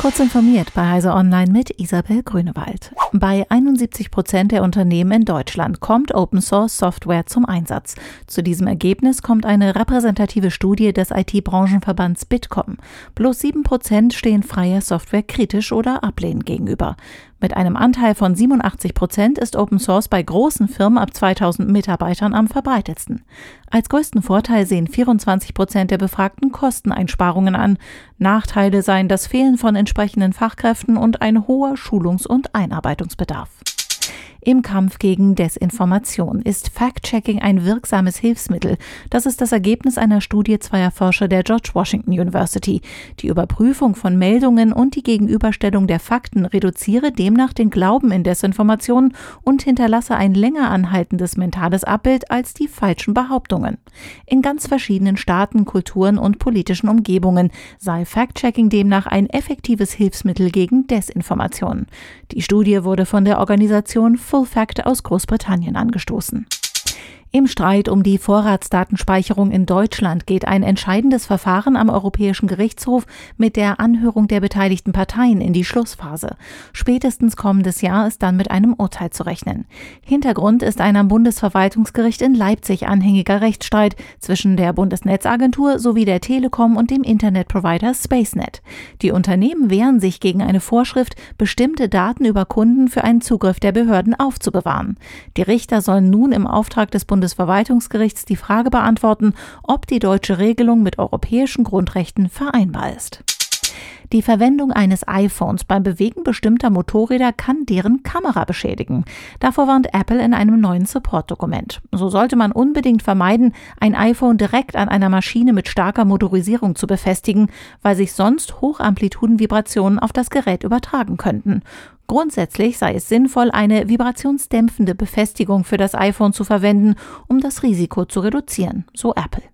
Kurz informiert bei Heise Online mit Isabel Grünewald. Bei 71 Prozent der Unternehmen in Deutschland kommt Open Source Software zum Einsatz. Zu diesem Ergebnis kommt eine repräsentative Studie des IT-Branchenverbands Bitkom. Bloß 7 Prozent stehen freier Software kritisch oder ablehnend gegenüber. Mit einem Anteil von 87 Prozent ist Open Source bei großen Firmen ab 2000 Mitarbeitern am verbreitetsten. Als größten Vorteil sehen 24 Prozent der Befragten Kosteneinsparungen an. Nachteile seien das Fehlen von entsprechenden Fachkräften und ein hoher Schulungs- und Einarbeitungsbedarf. Im Kampf gegen Desinformation ist Fact-Checking ein wirksames Hilfsmittel. Das ist das Ergebnis einer Studie zweier Forscher der George Washington University. Die Überprüfung von Meldungen und die Gegenüberstellung der Fakten reduziere demnach den Glauben in Desinformation und hinterlasse ein länger anhaltendes mentales Abbild als die falschen Behauptungen. In ganz verschiedenen Staaten, Kulturen und politischen Umgebungen sei Fact-Checking demnach ein effektives Hilfsmittel gegen Desinformation. Die Studie wurde von der Organisation Fact aus Großbritannien angestoßen. Im Streit um die Vorratsdatenspeicherung in Deutschland geht ein entscheidendes Verfahren am Europäischen Gerichtshof mit der Anhörung der beteiligten Parteien in die Schlussphase. Spätestens kommendes Jahr ist dann mit einem Urteil zu rechnen. Hintergrund ist ein am Bundesverwaltungsgericht in Leipzig anhängiger Rechtsstreit zwischen der Bundesnetzagentur sowie der Telekom und dem Internetprovider SpaceNet. Die Unternehmen wehren sich gegen eine Vorschrift, bestimmte Daten über Kunden für einen Zugriff der Behörden aufzubewahren. Die Richter sollen nun im Auftrag des Bundes Bundesverwaltungsgerichts die Frage beantworten, ob die deutsche Regelung mit europäischen Grundrechten vereinbar ist. Die Verwendung eines iPhones beim Bewegen bestimmter Motorräder kann deren Kamera beschädigen. Davor warnt Apple in einem neuen Support-Dokument. So sollte man unbedingt vermeiden, ein iPhone direkt an einer Maschine mit starker Motorisierung zu befestigen, weil sich sonst Hochamplitudenvibrationen auf das Gerät übertragen könnten. Grundsätzlich sei es sinnvoll, eine vibrationsdämpfende Befestigung für das iPhone zu verwenden, um das Risiko zu reduzieren, so Apple.